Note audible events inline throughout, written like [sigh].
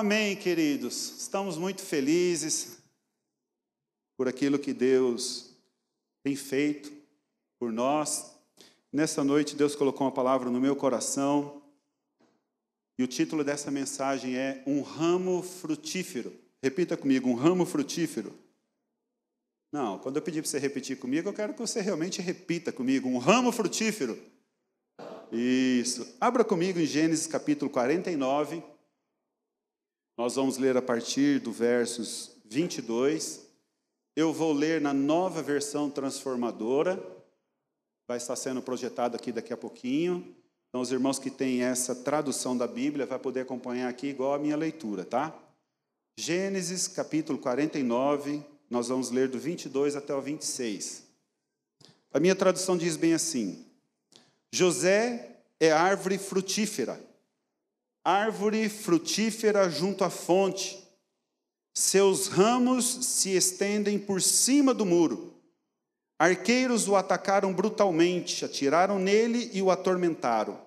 Amém, queridos. Estamos muito felizes por aquilo que Deus tem feito por nós. Nessa noite, Deus colocou uma palavra no meu coração e o título dessa mensagem é Um Ramo Frutífero. Repita comigo: Um ramo frutífero. Não, quando eu pedir para você repetir comigo, eu quero que você realmente repita comigo: Um ramo frutífero. Isso. Abra comigo em Gênesis capítulo 49. Nós vamos ler a partir do versos 22. Eu vou ler na nova versão transformadora. Vai estar sendo projetado aqui daqui a pouquinho. Então, os irmãos que têm essa tradução da Bíblia vai poder acompanhar aqui igual a minha leitura, tá? Gênesis capítulo 49, nós vamos ler do 22 até o 26. A minha tradução diz bem assim: José é árvore frutífera árvore frutífera junto à fonte. Seus ramos se estendem por cima do muro. Arqueiros o atacaram brutalmente, atiraram nele e o atormentaram.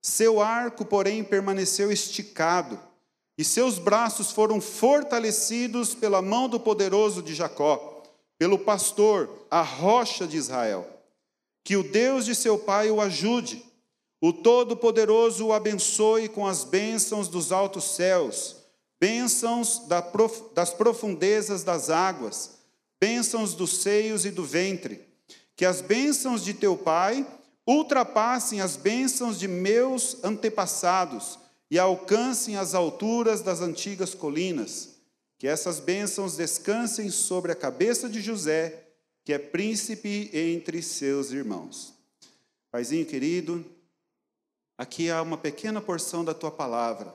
Seu arco, porém, permaneceu esticado, e seus braços foram fortalecidos pela mão do poderoso de Jacó, pelo pastor, a rocha de Israel. Que o Deus de seu pai o ajude o Todo-Poderoso o abençoe com as bênçãos dos altos céus, bênçãos das profundezas das águas, bênçãos dos seios e do ventre. Que as bênçãos de teu Pai ultrapassem as bênçãos de meus antepassados e alcancem as alturas das antigas colinas. Que essas bênçãos descansem sobre a cabeça de José, que é príncipe entre seus irmãos. Paizinho querido, Aqui há uma pequena porção da tua palavra.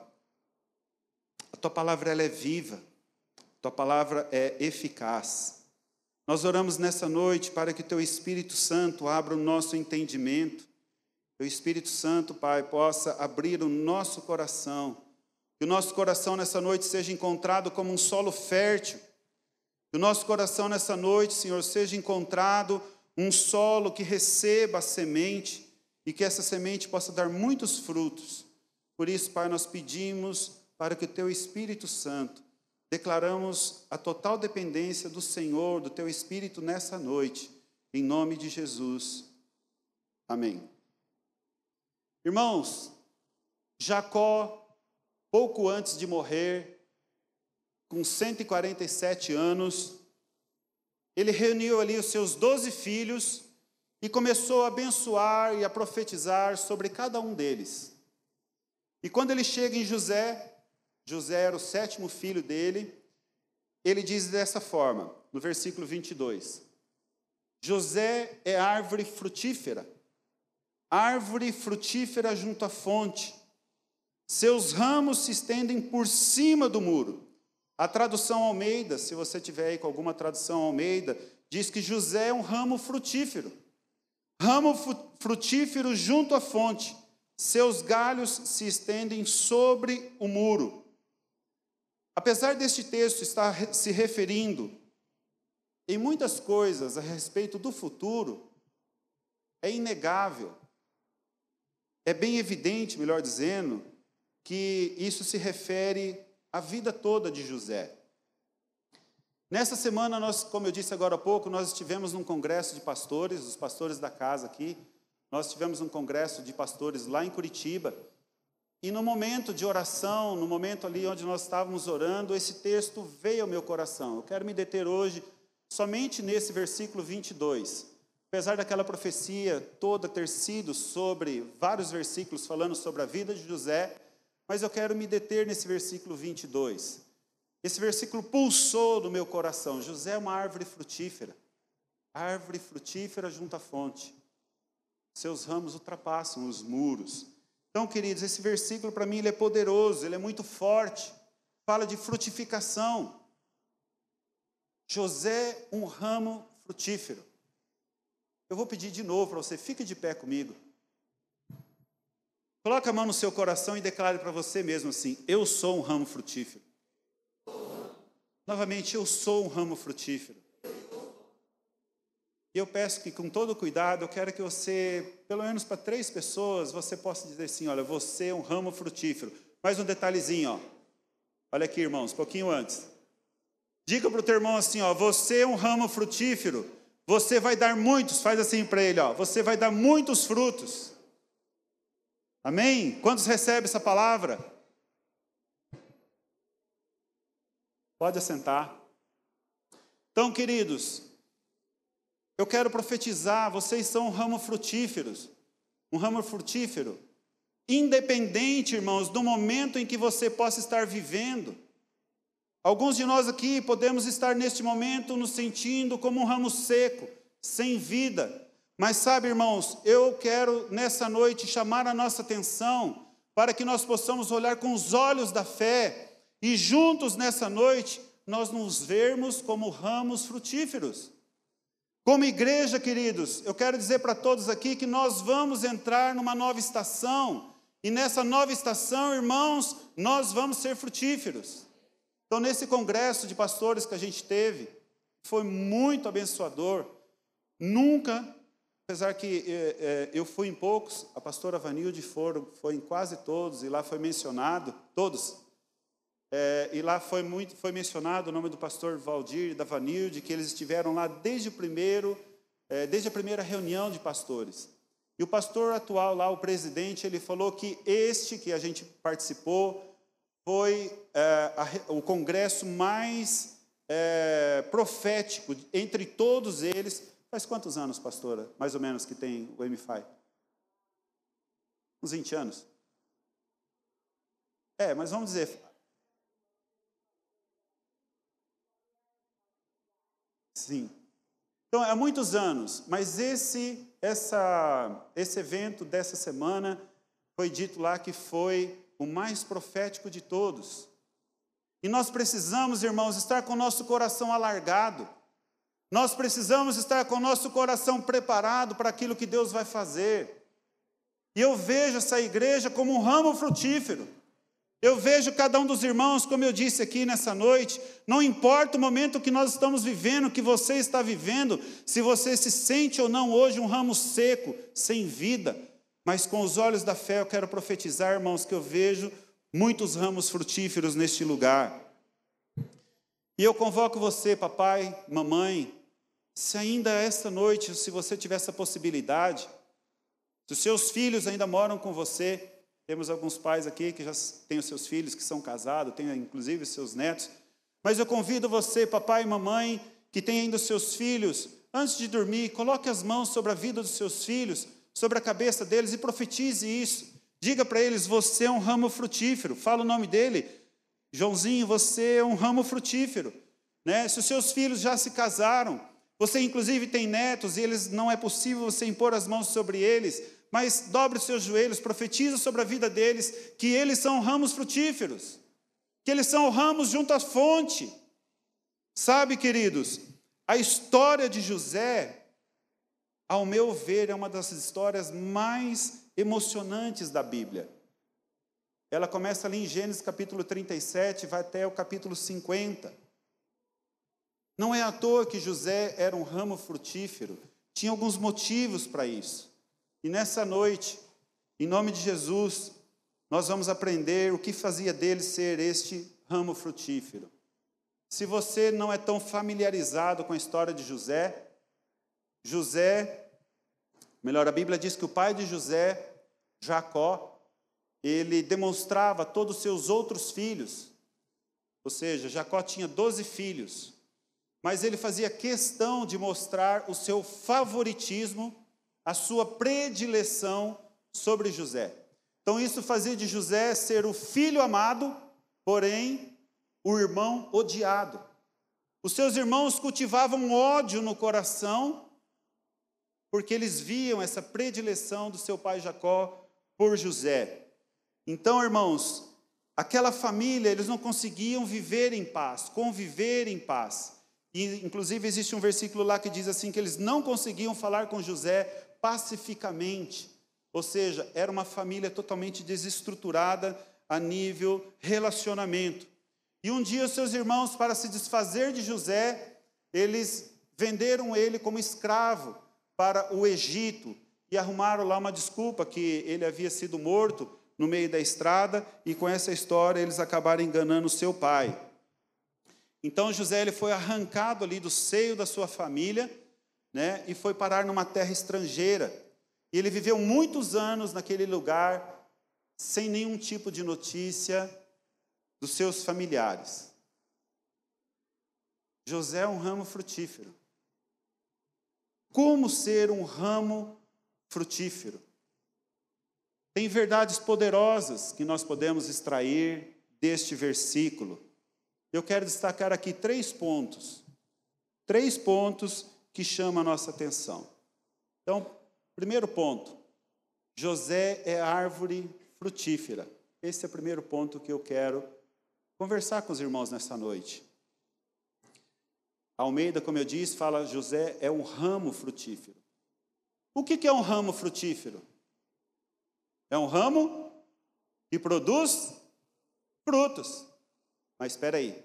A tua palavra ela é viva. A tua palavra é eficaz. Nós oramos nessa noite para que teu Espírito Santo abra o nosso entendimento. O Espírito Santo, Pai, possa abrir o nosso coração. Que o nosso coração nessa noite seja encontrado como um solo fértil. Que o nosso coração nessa noite, Senhor, seja encontrado um solo que receba a semente e que essa semente possa dar muitos frutos. Por isso, Pai, nós pedimos para que o Teu Espírito Santo, declaramos a total dependência do Senhor, do Teu Espírito nessa noite, em nome de Jesus. Amém. Irmãos, Jacó, pouco antes de morrer, com 147 anos, ele reuniu ali os seus doze filhos e começou a abençoar e a profetizar sobre cada um deles. E quando ele chega em José, José era o sétimo filho dele, ele diz dessa forma, no versículo 22: José é árvore frutífera, árvore frutífera junto à fonte, seus ramos se estendem por cima do muro. A tradução Almeida, se você tiver aí com alguma tradução Almeida, diz que José é um ramo frutífero ramo frutífero junto à fonte, seus galhos se estendem sobre o muro. Apesar deste texto estar se referindo em muitas coisas a respeito do futuro, é inegável, é bem evidente, melhor dizendo, que isso se refere à vida toda de José. Nessa semana, nós, como eu disse agora há pouco, nós estivemos num congresso de pastores, os pastores da casa aqui. Nós estivemos num congresso de pastores lá em Curitiba. E no momento de oração, no momento ali onde nós estávamos orando, esse texto veio ao meu coração. Eu quero me deter hoje somente nesse versículo 22. Apesar daquela profecia toda ter sido sobre vários versículos falando sobre a vida de José, mas eu quero me deter nesse versículo 22. Esse versículo pulsou no meu coração. José é uma árvore frutífera. Árvore frutífera junto à fonte. Seus ramos ultrapassam os muros. Então, queridos, esse versículo para mim ele é poderoso, ele é muito forte. Fala de frutificação. José, um ramo frutífero. Eu vou pedir de novo para você, fique de pé comigo. Coloque a mão no seu coração e declare para você mesmo assim: Eu sou um ramo frutífero. Novamente, eu sou um ramo frutífero. E eu peço que, com todo cuidado, eu quero que você, pelo menos para três pessoas, você possa dizer assim: olha, você é um ramo frutífero. Mais um detalhezinho, ó. Olha aqui, irmãos, pouquinho antes. Diga para o teu irmão assim, ó, você é um ramo frutífero, você vai dar muitos, faz assim para ele, ó, você vai dar muitos frutos. Amém? Quantos recebem essa palavra? Pode assentar. Então, queridos, eu quero profetizar, vocês são um ramo frutíferos, um ramo frutífero, independente, irmãos, do momento em que você possa estar vivendo. Alguns de nós aqui podemos estar neste momento nos sentindo como um ramo seco, sem vida. Mas sabe, irmãos, eu quero nessa noite chamar a nossa atenção para que nós possamos olhar com os olhos da fé e juntos nessa noite nós nos vermos como ramos frutíferos. Como igreja, queridos, eu quero dizer para todos aqui que nós vamos entrar numa nova estação, e nessa nova estação, irmãos, nós vamos ser frutíferos. Então, nesse congresso de pastores que a gente teve, foi muito abençoador. Nunca, apesar que é, é, eu fui em poucos, a pastora Vanilde foi, foi em quase todos, e lá foi mencionado, todos, é, e lá foi muito foi mencionado o nome do pastor Valdir e da Vanilde, que eles estiveram lá desde o primeiro, é, desde a primeira reunião de pastores. E o pastor atual lá, o presidente, ele falou que este que a gente participou foi é, a, o congresso mais é, profético entre todos eles. Faz quantos anos, pastora, mais ou menos, que tem o MFI? Uns 20 anos. É, mas vamos dizer, Sim. Então, há muitos anos, mas esse, essa, esse evento dessa semana foi dito lá que foi o mais profético de todos. E nós precisamos, irmãos, estar com o nosso coração alargado. Nós precisamos estar com o nosso coração preparado para aquilo que Deus vai fazer. E eu vejo essa igreja como um ramo frutífero. Eu vejo cada um dos irmãos, como eu disse aqui nessa noite, não importa o momento que nós estamos vivendo, que você está vivendo, se você se sente ou não hoje um ramo seco, sem vida, mas com os olhos da fé eu quero profetizar, irmãos, que eu vejo muitos ramos frutíferos neste lugar. E eu convoco você, papai, mamãe, se ainda esta noite, se você tiver essa possibilidade, se os seus filhos ainda moram com você, temos alguns pais aqui que já têm os seus filhos que são casados, têm inclusive seus netos. Mas eu convido você, papai e mamãe, que tem ainda os seus filhos, antes de dormir, coloque as mãos sobre a vida dos seus filhos, sobre a cabeça deles e profetize isso. Diga para eles: você é um ramo frutífero. Fala o nome dele. Joãozinho, você é um ramo frutífero. Né? Se os seus filhos já se casaram, você inclusive tem netos e eles não é possível você impor as mãos sobre eles, mas dobre os seus joelhos, profetiza sobre a vida deles que eles são ramos frutíferos, que eles são ramos junto à fonte. Sabe, queridos, a história de José, ao meu ver, é uma das histórias mais emocionantes da Bíblia. Ela começa ali em Gênesis capítulo 37, vai até o capítulo 50. Não é à toa que José era um ramo frutífero, tinha alguns motivos para isso. E nessa noite, em nome de Jesus, nós vamos aprender o que fazia dele ser este ramo frutífero. Se você não é tão familiarizado com a história de José, José, melhor, a Bíblia diz que o pai de José, Jacó, ele demonstrava todos os seus outros filhos. Ou seja, Jacó tinha doze filhos, mas ele fazia questão de mostrar o seu favoritismo a sua predileção sobre José. Então, isso fazia de José ser o filho amado, porém, o irmão odiado. Os seus irmãos cultivavam ódio no coração, porque eles viam essa predileção do seu pai Jacó por José. Então, irmãos, aquela família, eles não conseguiam viver em paz, conviver em paz. E, inclusive, existe um versículo lá que diz assim: que eles não conseguiam falar com José pacificamente. Ou seja, era uma família totalmente desestruturada a nível relacionamento. E um dia seus irmãos, para se desfazer de José, eles venderam ele como escravo para o Egito e arrumaram lá uma desculpa que ele havia sido morto no meio da estrada e com essa história eles acabaram enganando seu pai. Então José ele foi arrancado ali do seio da sua família, né, e foi parar numa terra estrangeira. E ele viveu muitos anos naquele lugar sem nenhum tipo de notícia dos seus familiares. José é um ramo frutífero. Como ser um ramo frutífero? Tem verdades poderosas que nós podemos extrair deste versículo. Eu quero destacar aqui três pontos. Três pontos que chamam a nossa atenção. Então, primeiro ponto: José é árvore frutífera. Esse é o primeiro ponto que eu quero conversar com os irmãos nessa noite. Almeida, como eu disse, fala José é um ramo frutífero. O que é um ramo frutífero? É um ramo que produz frutos. Mas espera aí.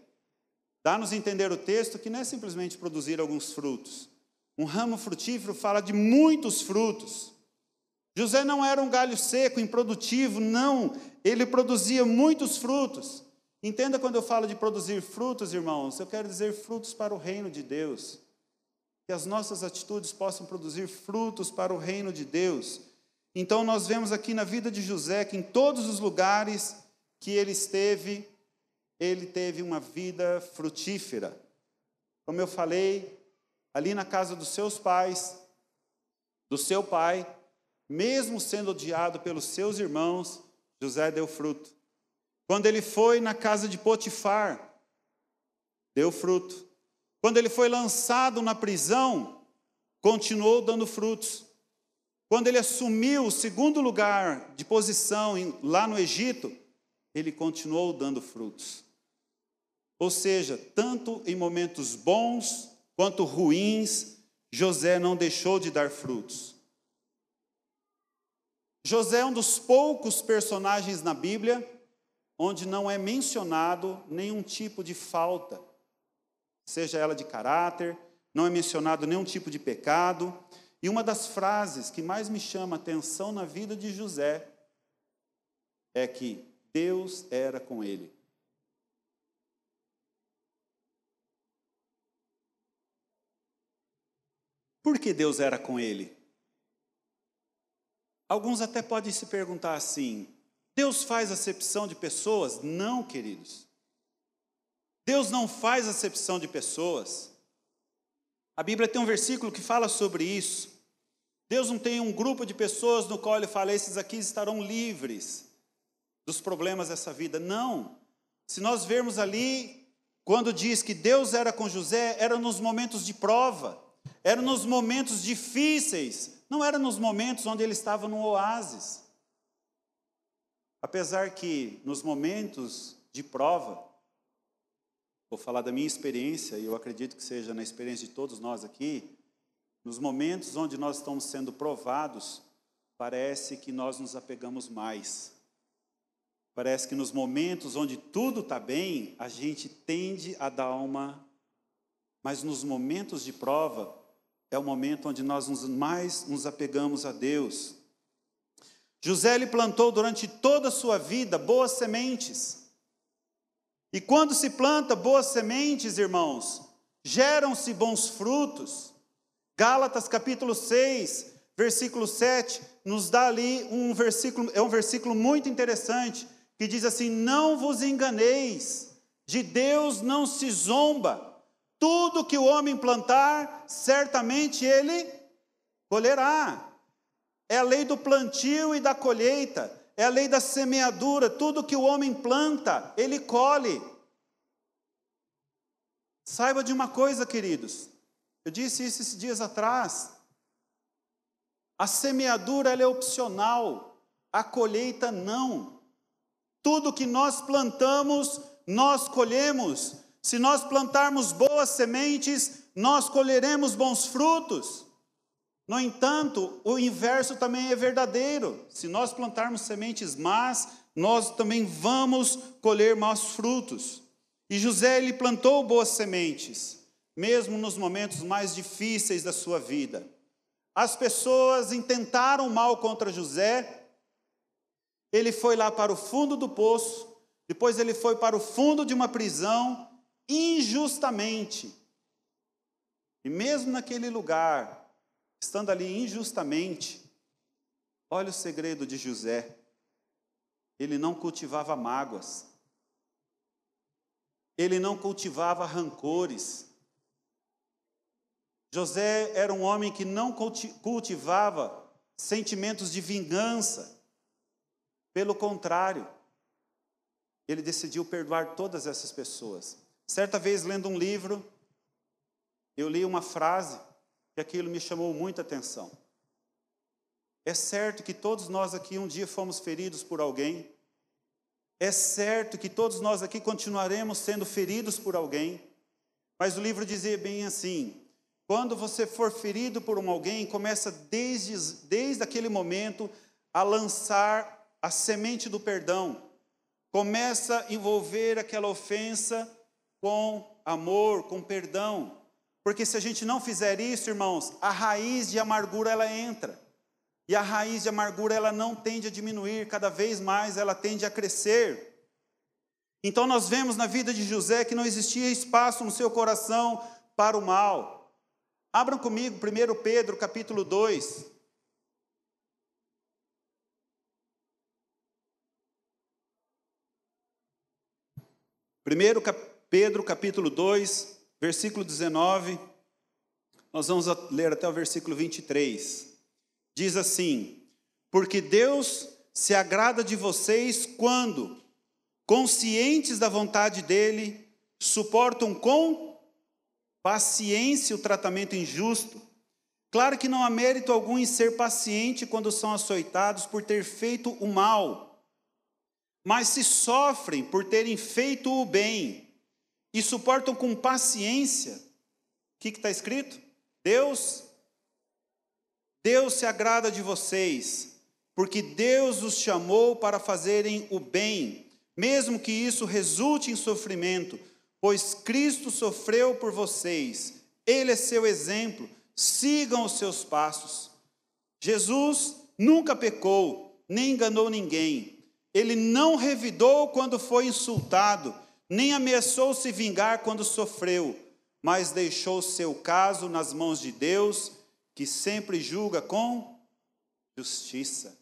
Dá-nos entender o texto que não é simplesmente produzir alguns frutos. Um ramo frutífero fala de muitos frutos. José não era um galho seco, improdutivo, não. Ele produzia muitos frutos. Entenda quando eu falo de produzir frutos, irmãos, eu quero dizer frutos para o reino de Deus. Que as nossas atitudes possam produzir frutos para o reino de Deus. Então, nós vemos aqui na vida de José que em todos os lugares que ele esteve, ele teve uma vida frutífera. Como eu falei, ali na casa dos seus pais, do seu pai, mesmo sendo odiado pelos seus irmãos, José deu fruto. Quando ele foi na casa de Potifar, deu fruto. Quando ele foi lançado na prisão, continuou dando frutos. Quando ele assumiu o segundo lugar de posição lá no Egito, ele continuou dando frutos. Ou seja, tanto em momentos bons quanto ruins, José não deixou de dar frutos. José é um dos poucos personagens na Bíblia onde não é mencionado nenhum tipo de falta, seja ela de caráter, não é mencionado nenhum tipo de pecado. E uma das frases que mais me chama atenção na vida de José é que Deus era com ele. Por que Deus era com ele? Alguns até podem se perguntar assim: Deus faz acepção de pessoas? Não, queridos. Deus não faz acepção de pessoas. A Bíblia tem um versículo que fala sobre isso. Deus não tem um grupo de pessoas no qual ele fala: esses aqui estarão livres dos problemas dessa vida. Não. Se nós vermos ali, quando diz que Deus era com José, era nos momentos de prova, era nos momentos difíceis, não era nos momentos onde ele estava no oásis. Apesar que nos momentos de prova, vou falar da minha experiência, e eu acredito que seja na experiência de todos nós aqui, nos momentos onde nós estamos sendo provados, parece que nós nos apegamos mais. Parece que nos momentos onde tudo está bem, a gente tende a dar uma. Mas nos momentos de prova, é o momento onde nós mais nos apegamos a Deus. José lhe plantou durante toda a sua vida boas sementes. E quando se planta boas sementes, irmãos, geram-se bons frutos. Gálatas capítulo 6, versículo 7, nos dá ali um versículo, é um versículo muito interessante, que diz assim: Não vos enganeis, de Deus não se zomba. Tudo que o homem plantar, certamente ele colherá. É a lei do plantio e da colheita, é a lei da semeadura, tudo que o homem planta, ele colhe. Saiba de uma coisa, queridos, eu disse isso esses dias atrás. A semeadura é opcional, a colheita não. Tudo que nós plantamos, nós colhemos. Se nós plantarmos boas sementes, nós colheremos bons frutos. No entanto, o inverso também é verdadeiro. Se nós plantarmos sementes más, nós também vamos colher maus frutos. E José ele plantou boas sementes, mesmo nos momentos mais difíceis da sua vida. As pessoas intentaram mal contra José, ele foi lá para o fundo do poço, depois ele foi para o fundo de uma prisão injustamente. E mesmo naquele lugar, estando ali injustamente, olha o segredo de José. Ele não cultivava mágoas. Ele não cultivava rancores. José era um homem que não cultivava sentimentos de vingança. Pelo contrário, ele decidiu perdoar todas essas pessoas. Certa vez, lendo um livro, eu li uma frase que aquilo me chamou muita atenção. É certo que todos nós aqui um dia fomos feridos por alguém. É certo que todos nós aqui continuaremos sendo feridos por alguém. Mas o livro dizia bem assim: quando você for ferido por um alguém, começa desde, desde aquele momento a lançar a semente do perdão. Começa a envolver aquela ofensa com amor, com perdão. Porque se a gente não fizer isso, irmãos, a raiz de amargura ela entra. E a raiz de amargura ela não tende a diminuir, cada vez mais ela tende a crescer. Então nós vemos na vida de José que não existia espaço no seu coração para o mal. Abram comigo 1 Pedro capítulo 2. Primeiro Pedro capítulo 2, versículo 19. Nós vamos ler até o versículo 23. Diz assim: Porque Deus se agrada de vocês quando, conscientes da vontade dele, suportam com paciência o tratamento injusto. Claro que não há mérito algum em ser paciente quando são açoitados por ter feito o mal, mas se sofrem por terem feito o bem e suportam com paciência, o que está escrito? Deus Deus se agrada de vocês, porque Deus os chamou para fazerem o bem, mesmo que isso resulte em sofrimento, pois Cristo sofreu por vocês. Ele é seu exemplo, sigam os seus passos. Jesus nunca pecou, nem enganou ninguém. Ele não revidou quando foi insultado, nem ameaçou se vingar quando sofreu, mas deixou seu caso nas mãos de Deus que sempre julga com justiça.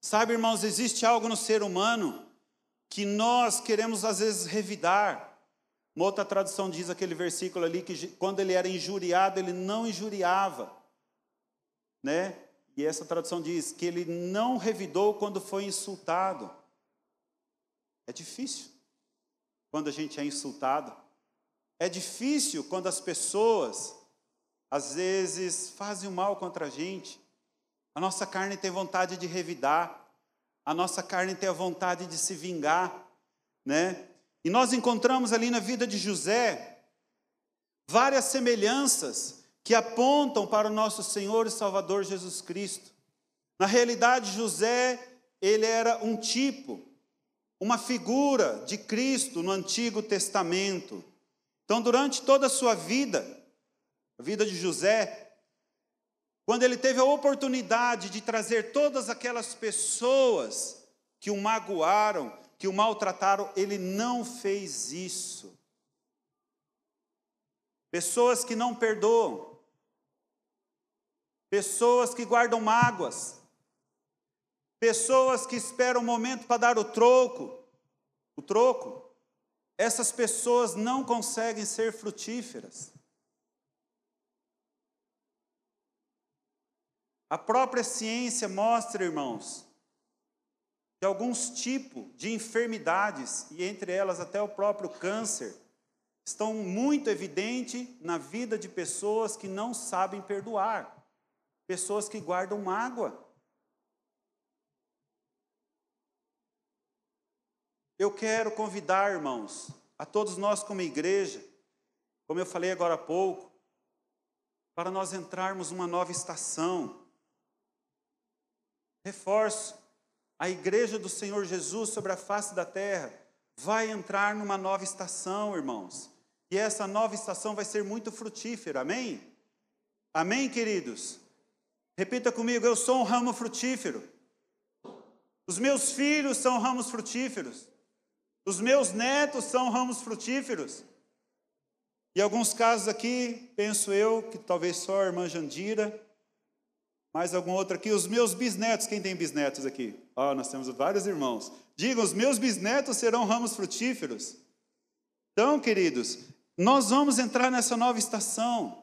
Sabe, irmãos, existe algo no ser humano que nós queremos às vezes revidar. Uma outra tradução diz aquele versículo ali que quando ele era injuriado, ele não injuriava, né? E essa tradução diz que ele não revidou quando foi insultado. É difícil quando a gente é insultado. É difícil quando as pessoas às vezes fazem o mal contra a gente. A nossa carne tem vontade de revidar, a nossa carne tem a vontade de se vingar, né? E nós encontramos ali na vida de José várias semelhanças que apontam para o nosso Senhor e Salvador Jesus Cristo. Na realidade, José, ele era um tipo, uma figura de Cristo no Antigo Testamento. Então, durante toda a sua vida, a vida de José, quando ele teve a oportunidade de trazer todas aquelas pessoas que o magoaram, que o maltrataram, ele não fez isso. Pessoas que não perdoam, pessoas que guardam mágoas, pessoas que esperam o momento para dar o troco, o troco. Essas pessoas não conseguem ser frutíferas. A própria ciência mostra, irmãos, que alguns tipos de enfermidades, e entre elas até o próprio câncer, estão muito evidentes na vida de pessoas que não sabem perdoar, pessoas que guardam mágoa. Eu quero convidar, irmãos, a todos nós como igreja, como eu falei agora há pouco, para nós entrarmos numa nova estação, Reforço, a igreja do Senhor Jesus sobre a face da terra vai entrar numa nova estação, irmãos. E essa nova estação vai ser muito frutífera, amém? Amém, queridos? Repita comigo: eu sou um ramo frutífero. Os meus filhos são ramos frutíferos. Os meus netos são ramos frutíferos. E alguns casos aqui, penso eu, que talvez só a irmã Jandira, mais algum outro aqui, os meus bisnetos, quem tem bisnetos aqui? Ó, oh, nós temos vários irmãos. Digam, os meus bisnetos serão ramos frutíferos. Então, queridos, nós vamos entrar nessa nova estação.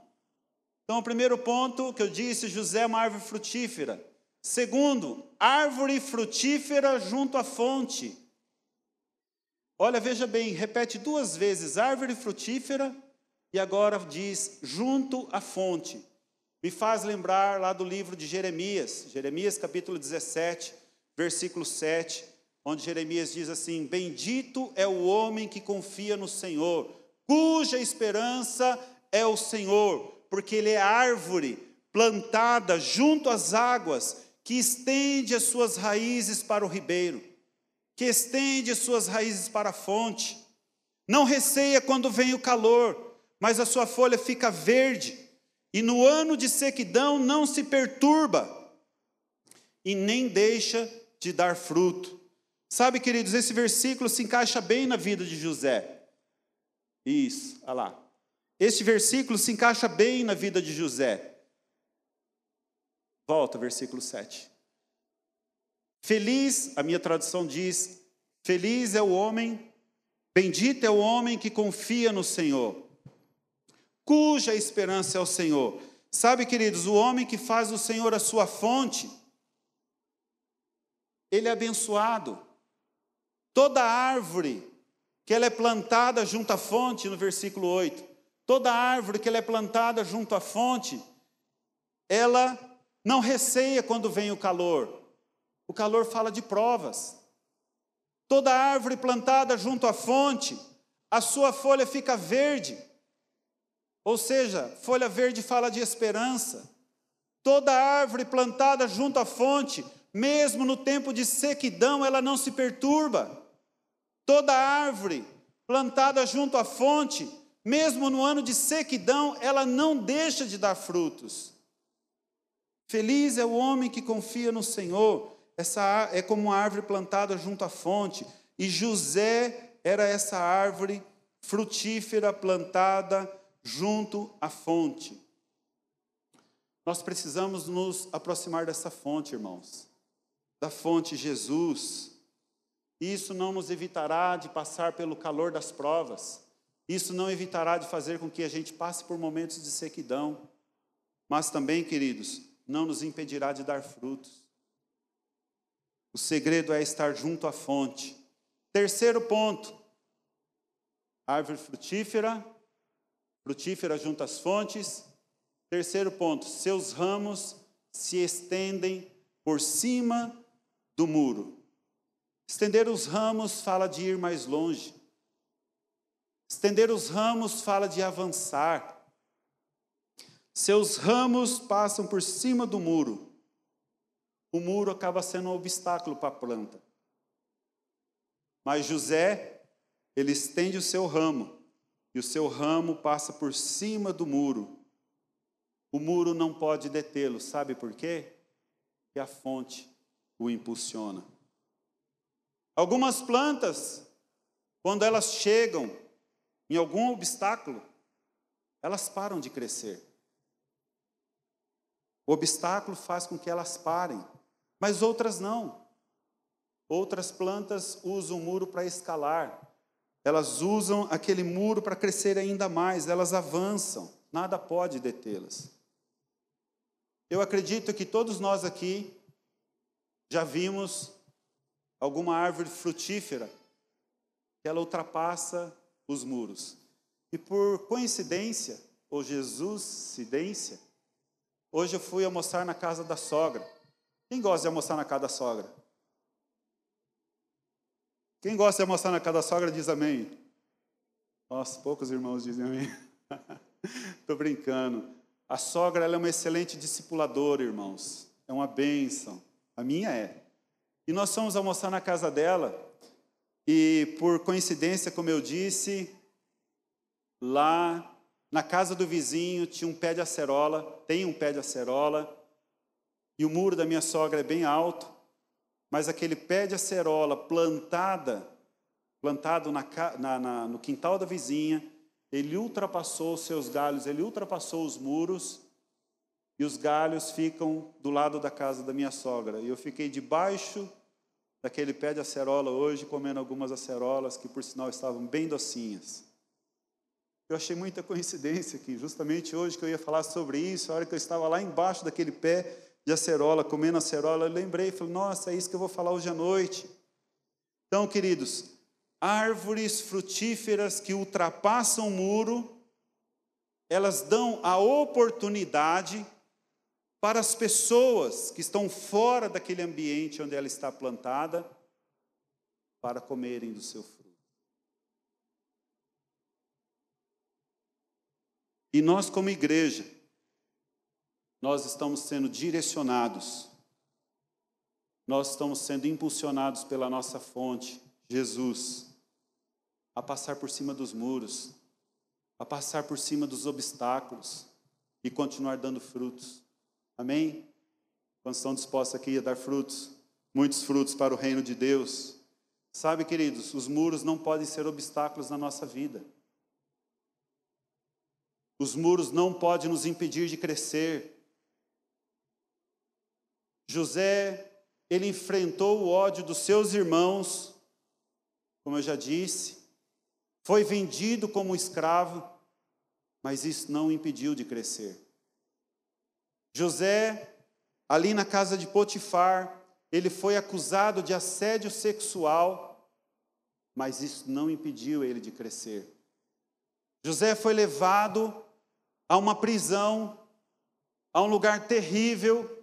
Então, o primeiro ponto que eu disse, José é uma árvore frutífera. Segundo, árvore frutífera junto à fonte. Olha, veja bem, repete duas vezes, árvore frutífera, e agora diz, junto à fonte. Me faz lembrar lá do livro de Jeremias, Jeremias capítulo 17, versículo 7, onde Jeremias diz assim: Bendito é o homem que confia no Senhor, cuja esperança é o Senhor porque ele é árvore plantada junto às águas, que estende as suas raízes para o ribeiro, que estende as suas raízes para a fonte. Não receia quando vem o calor, mas a sua folha fica verde, e no ano de sequidão não se perturba, e nem deixa de dar fruto. Sabe, queridos, esse versículo se encaixa bem na vida de José. Isso, olha lá. Este versículo se encaixa bem na vida de José. Volta, versículo 7. Feliz, a minha tradução diz: Feliz é o homem, bendito é o homem que confia no Senhor, cuja esperança é o Senhor. Sabe, queridos, o homem que faz o Senhor a sua fonte, ele é abençoado. Toda árvore que ela é plantada junto à fonte, no versículo 8, Toda árvore que ela é plantada junto à fonte, ela não receia quando vem o calor. O calor fala de provas. Toda árvore plantada junto à fonte, a sua folha fica verde. Ou seja, folha verde fala de esperança. Toda árvore plantada junto à fonte, mesmo no tempo de sequidão, ela não se perturba. Toda árvore plantada junto à fonte, mesmo no ano de sequidão, ela não deixa de dar frutos. Feliz é o homem que confia no Senhor. Essa é como uma árvore plantada junto à fonte. E José era essa árvore frutífera plantada junto à fonte. Nós precisamos nos aproximar dessa fonte, irmãos. Da fonte Jesus. Isso não nos evitará de passar pelo calor das provas. Isso não evitará de fazer com que a gente passe por momentos de sequidão, mas também, queridos, não nos impedirá de dar frutos. O segredo é estar junto à fonte. Terceiro ponto: árvore frutífera, frutífera junto às fontes. Terceiro ponto: seus ramos se estendem por cima do muro. Estender os ramos fala de ir mais longe. Estender os ramos fala de avançar. Seus ramos passam por cima do muro. O muro acaba sendo um obstáculo para a planta. Mas José, ele estende o seu ramo, e o seu ramo passa por cima do muro. O muro não pode detê-lo, sabe por quê? Porque a fonte o impulsiona. Algumas plantas, quando elas chegam em algum obstáculo, elas param de crescer. O obstáculo faz com que elas parem, mas outras não. Outras plantas usam o muro para escalar, elas usam aquele muro para crescer ainda mais, elas avançam, nada pode detê-las. Eu acredito que todos nós aqui já vimos alguma árvore frutífera que ela ultrapassa os muros. E por coincidência, ou Jesuscidência, hoje eu fui almoçar na casa da sogra. Quem gosta de almoçar na casa da sogra? Quem gosta de almoçar na casa da sogra diz amém. Nossa, poucos irmãos dizem amém. [laughs] Estou brincando. A sogra é uma excelente discipuladora, irmãos. É uma bênção. A minha é. E nós fomos almoçar na casa dela e por coincidência, como eu disse, lá na casa do vizinho tinha um pé de acerola, tem um pé de acerola, e o muro da minha sogra é bem alto. mas aquele pé de acerola plantada, plantado na, na, na, no quintal da vizinha, ele ultrapassou os seus galhos, ele ultrapassou os muros, e os galhos ficam do lado da casa da minha sogra. E eu fiquei debaixo daquele pé de acerola hoje, comendo algumas acerolas que, por sinal, estavam bem docinhas. Eu achei muita coincidência que, justamente hoje que eu ia falar sobre isso, a hora que eu estava lá embaixo daquele pé de acerola, comendo acerola, eu lembrei, falei, nossa, é isso que eu vou falar hoje à noite. Então, queridos, árvores frutíferas que ultrapassam o muro, elas dão a oportunidade para as pessoas que estão fora daquele ambiente onde ela está plantada, para comerem do seu fruto. E nós, como igreja, nós estamos sendo direcionados, nós estamos sendo impulsionados pela nossa fonte, Jesus, a passar por cima dos muros, a passar por cima dos obstáculos e continuar dando frutos. Amém? Quando estão dispostos aqui a dar frutos, muitos frutos para o reino de Deus. Sabe, queridos, os muros não podem ser obstáculos na nossa vida. Os muros não podem nos impedir de crescer. José, ele enfrentou o ódio dos seus irmãos, como eu já disse, foi vendido como escravo, mas isso não o impediu de crescer. José, ali na casa de Potifar, ele foi acusado de assédio sexual, mas isso não impediu ele de crescer. José foi levado a uma prisão, a um lugar terrível,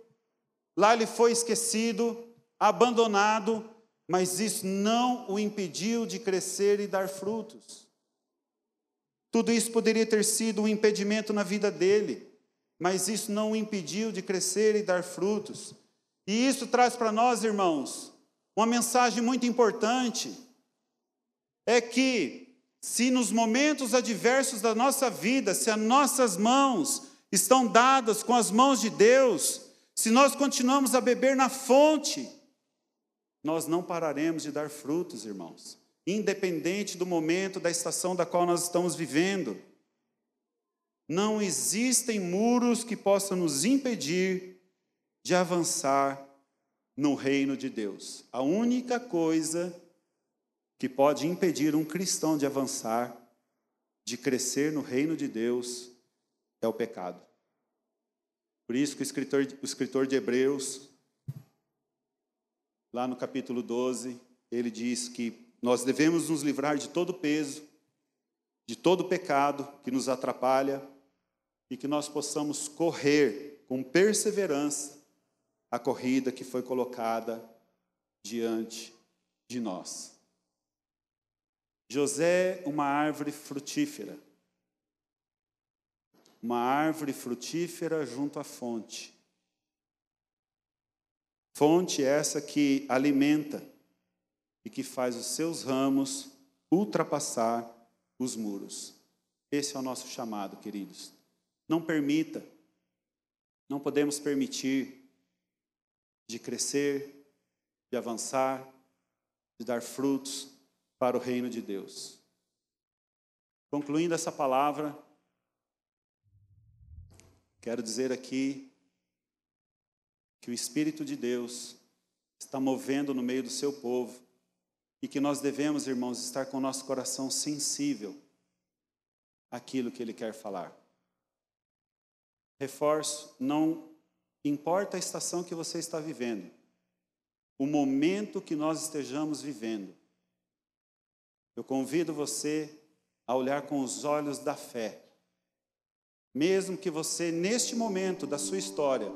Lá ele foi esquecido, abandonado, mas isso não o impediu de crescer e dar frutos. Tudo isso poderia ter sido um impedimento na vida dele, mas isso não o impediu de crescer e dar frutos. E isso traz para nós, irmãos, uma mensagem muito importante: é que, se nos momentos adversos da nossa vida, se as nossas mãos estão dadas com as mãos de Deus, se nós continuamos a beber na fonte, nós não pararemos de dar frutos, irmãos, independente do momento, da estação da qual nós estamos vivendo. Não existem muros que possam nos impedir de avançar no reino de Deus. A única coisa que pode impedir um cristão de avançar, de crescer no reino de Deus, é o pecado. Por isso que o escritor, o escritor de Hebreus, lá no capítulo 12, ele diz que nós devemos nos livrar de todo peso, de todo pecado que nos atrapalha e que nós possamos correr com perseverança a corrida que foi colocada diante de nós. José, uma árvore frutífera uma árvore frutífera junto à fonte. Fonte essa que alimenta e que faz os seus ramos ultrapassar os muros. Esse é o nosso chamado, queridos. Não permita, não podemos permitir de crescer, de avançar, de dar frutos para o reino de Deus. Concluindo essa palavra, Quero dizer aqui que o Espírito de Deus está movendo no meio do seu povo e que nós devemos, irmãos, estar com o nosso coração sensível àquilo que Ele quer falar. Reforço, não importa a estação que você está vivendo, o momento que nós estejamos vivendo, eu convido você a olhar com os olhos da fé mesmo que você, neste momento da sua história,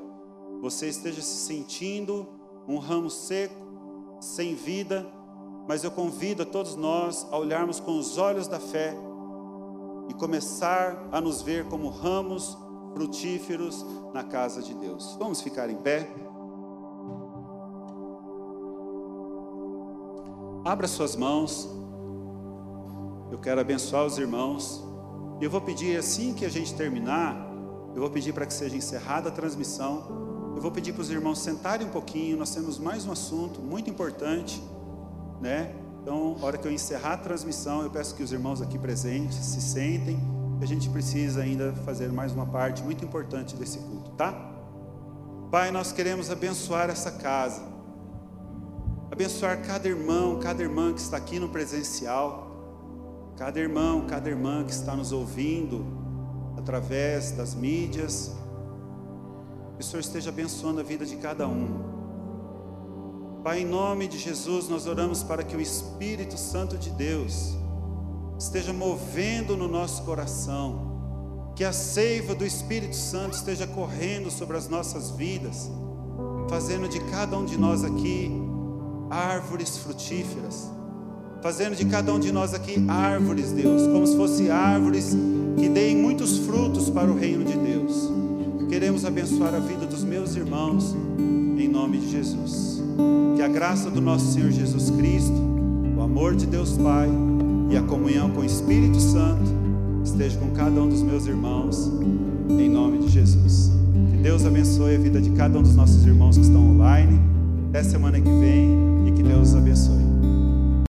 você esteja se sentindo um ramo seco, sem vida, mas eu convido a todos nós a olharmos com os olhos da fé e começar a nos ver como ramos frutíferos na casa de Deus. Vamos ficar em pé? Abra suas mãos. Eu quero abençoar os irmãos. Eu vou pedir, assim que a gente terminar, eu vou pedir para que seja encerrada a transmissão. Eu vou pedir para os irmãos sentarem um pouquinho, nós temos mais um assunto muito importante, né? Então, na hora que eu encerrar a transmissão, eu peço que os irmãos aqui presentes se sentem, a gente precisa ainda fazer mais uma parte muito importante desse culto, tá? Pai, nós queremos abençoar essa casa, abençoar cada irmão, cada irmã que está aqui no presencial, cada irmão, cada irmã que está nos ouvindo através das mídias, que o Senhor esteja abençoando a vida de cada um. Pai, em nome de Jesus, nós oramos para que o Espírito Santo de Deus esteja movendo no nosso coração, que a seiva do Espírito Santo esteja correndo sobre as nossas vidas, fazendo de cada um de nós aqui árvores frutíferas, fazendo de cada um de nós aqui árvores, Deus, como se fossem árvores que deem muitos frutos para o reino de Deus. Queremos abençoar a vida dos meus irmãos, em nome de Jesus. Que a graça do nosso Senhor Jesus Cristo, o amor de Deus Pai e a comunhão com o Espírito Santo esteja com cada um dos meus irmãos, em nome de Jesus. Que Deus abençoe a vida de cada um dos nossos irmãos que estão online. Até semana que vem e que Deus abençoe.